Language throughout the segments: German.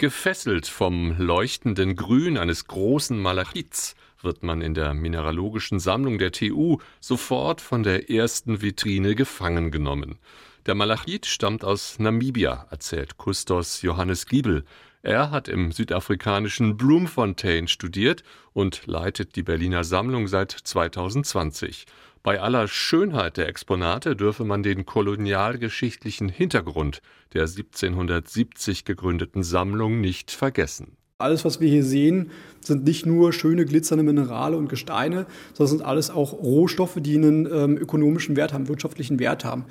Gefesselt vom leuchtenden Grün eines großen Malachits wird man in der mineralogischen Sammlung der TU sofort von der ersten Vitrine gefangen genommen. Der Malachit stammt aus Namibia, erzählt Kustos Johannes Giebel. Er hat im südafrikanischen Bloemfontein studiert und leitet die Berliner Sammlung seit 2020. Bei aller Schönheit der Exponate dürfe man den kolonialgeschichtlichen Hintergrund der 1770 gegründeten Sammlung nicht vergessen. Alles, was wir hier sehen, sind nicht nur schöne glitzernde Minerale und Gesteine, sondern sind alles auch Rohstoffe, die einen ähm, ökonomischen Wert haben, wirtschaftlichen Wert haben.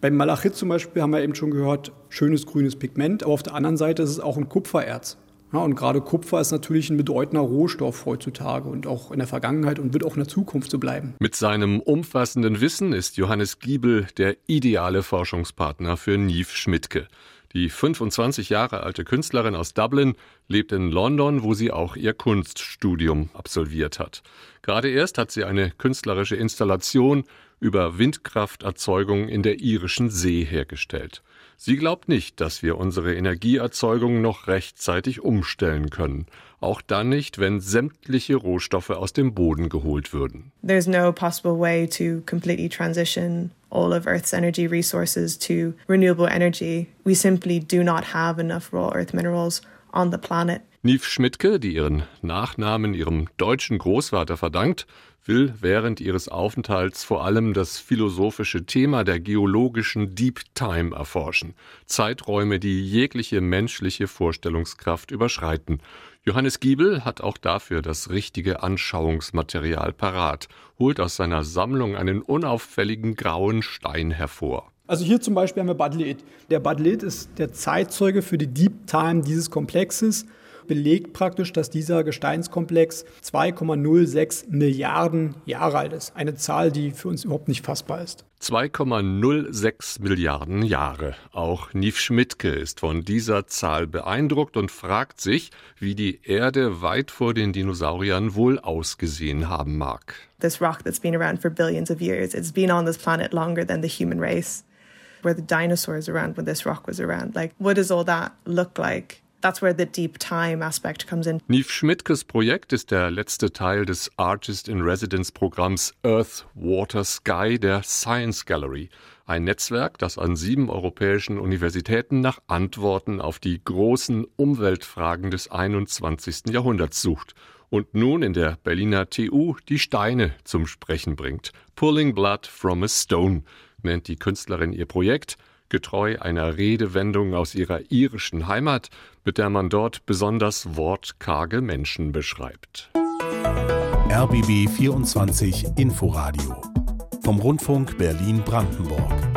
Beim Malachit zum Beispiel haben wir eben schon gehört, schönes grünes Pigment, aber auf der anderen Seite ist es auch ein Kupfererz. Ja, und gerade Kupfer ist natürlich ein bedeutender Rohstoff heutzutage und auch in der Vergangenheit und wird auch in der Zukunft so bleiben. Mit seinem umfassenden Wissen ist Johannes Giebel der ideale Forschungspartner für Nief Schmidtke. Die 25 Jahre alte Künstlerin aus Dublin lebt in London, wo sie auch ihr Kunststudium absolviert hat. Gerade erst hat sie eine künstlerische Installation über Windkrafterzeugung in der irischen See hergestellt. Sie glaubt nicht, dass wir unsere Energieerzeugung noch rechtzeitig umstellen können. Auch dann nicht, wenn sämtliche Rohstoffe aus dem Boden geholt würden. There's no possible way to completely transition all of Earth's energy resources to renewable energy. We simply do not have enough raw earth minerals on the planet. Nief Schmidtke, die ihren Nachnamen ihrem deutschen Großvater verdankt, will während ihres Aufenthalts vor allem das philosophische Thema der geologischen Deep Time erforschen. Zeiträume, die jegliche menschliche Vorstellungskraft überschreiten. Johannes Giebel hat auch dafür das richtige Anschauungsmaterial parat, holt aus seiner Sammlung einen unauffälligen grauen Stein hervor. Also hier zum Beispiel haben wir Badlet. Der Badlet ist der Zeitzeuge für die Deep Time dieses Komplexes belegt praktisch, dass dieser Gesteinskomplex 2,06 Milliarden Jahre alt ist. Eine Zahl, die für uns überhaupt nicht fassbar ist. 2,06 Milliarden Jahre. Auch Nief Schmidtke ist von dieser Zahl beeindruckt und fragt sich, wie die Erde weit vor den Dinosauriern wohl ausgesehen haben mag. This rock that's been around for billions of years, it's been on this planet longer than the human race. Were the dinosaurs around when this rock was around? Like, what does all that look like? That's where the deep time aspect comes in. Nief Schmidtkes Projekt ist der letzte Teil des Artist in Residence Programms Earth, Water, Sky der Science Gallery. Ein Netzwerk, das an sieben europäischen Universitäten nach Antworten auf die großen Umweltfragen des 21. Jahrhunderts sucht und nun in der Berliner TU die Steine zum Sprechen bringt. Pulling Blood from a Stone nennt die Künstlerin ihr Projekt getreu einer Redewendung aus ihrer irischen Heimat, mit der man dort besonders wortkarge Menschen beschreibt. RBB 24 Inforadio vom Rundfunk Berlin-Brandenburg.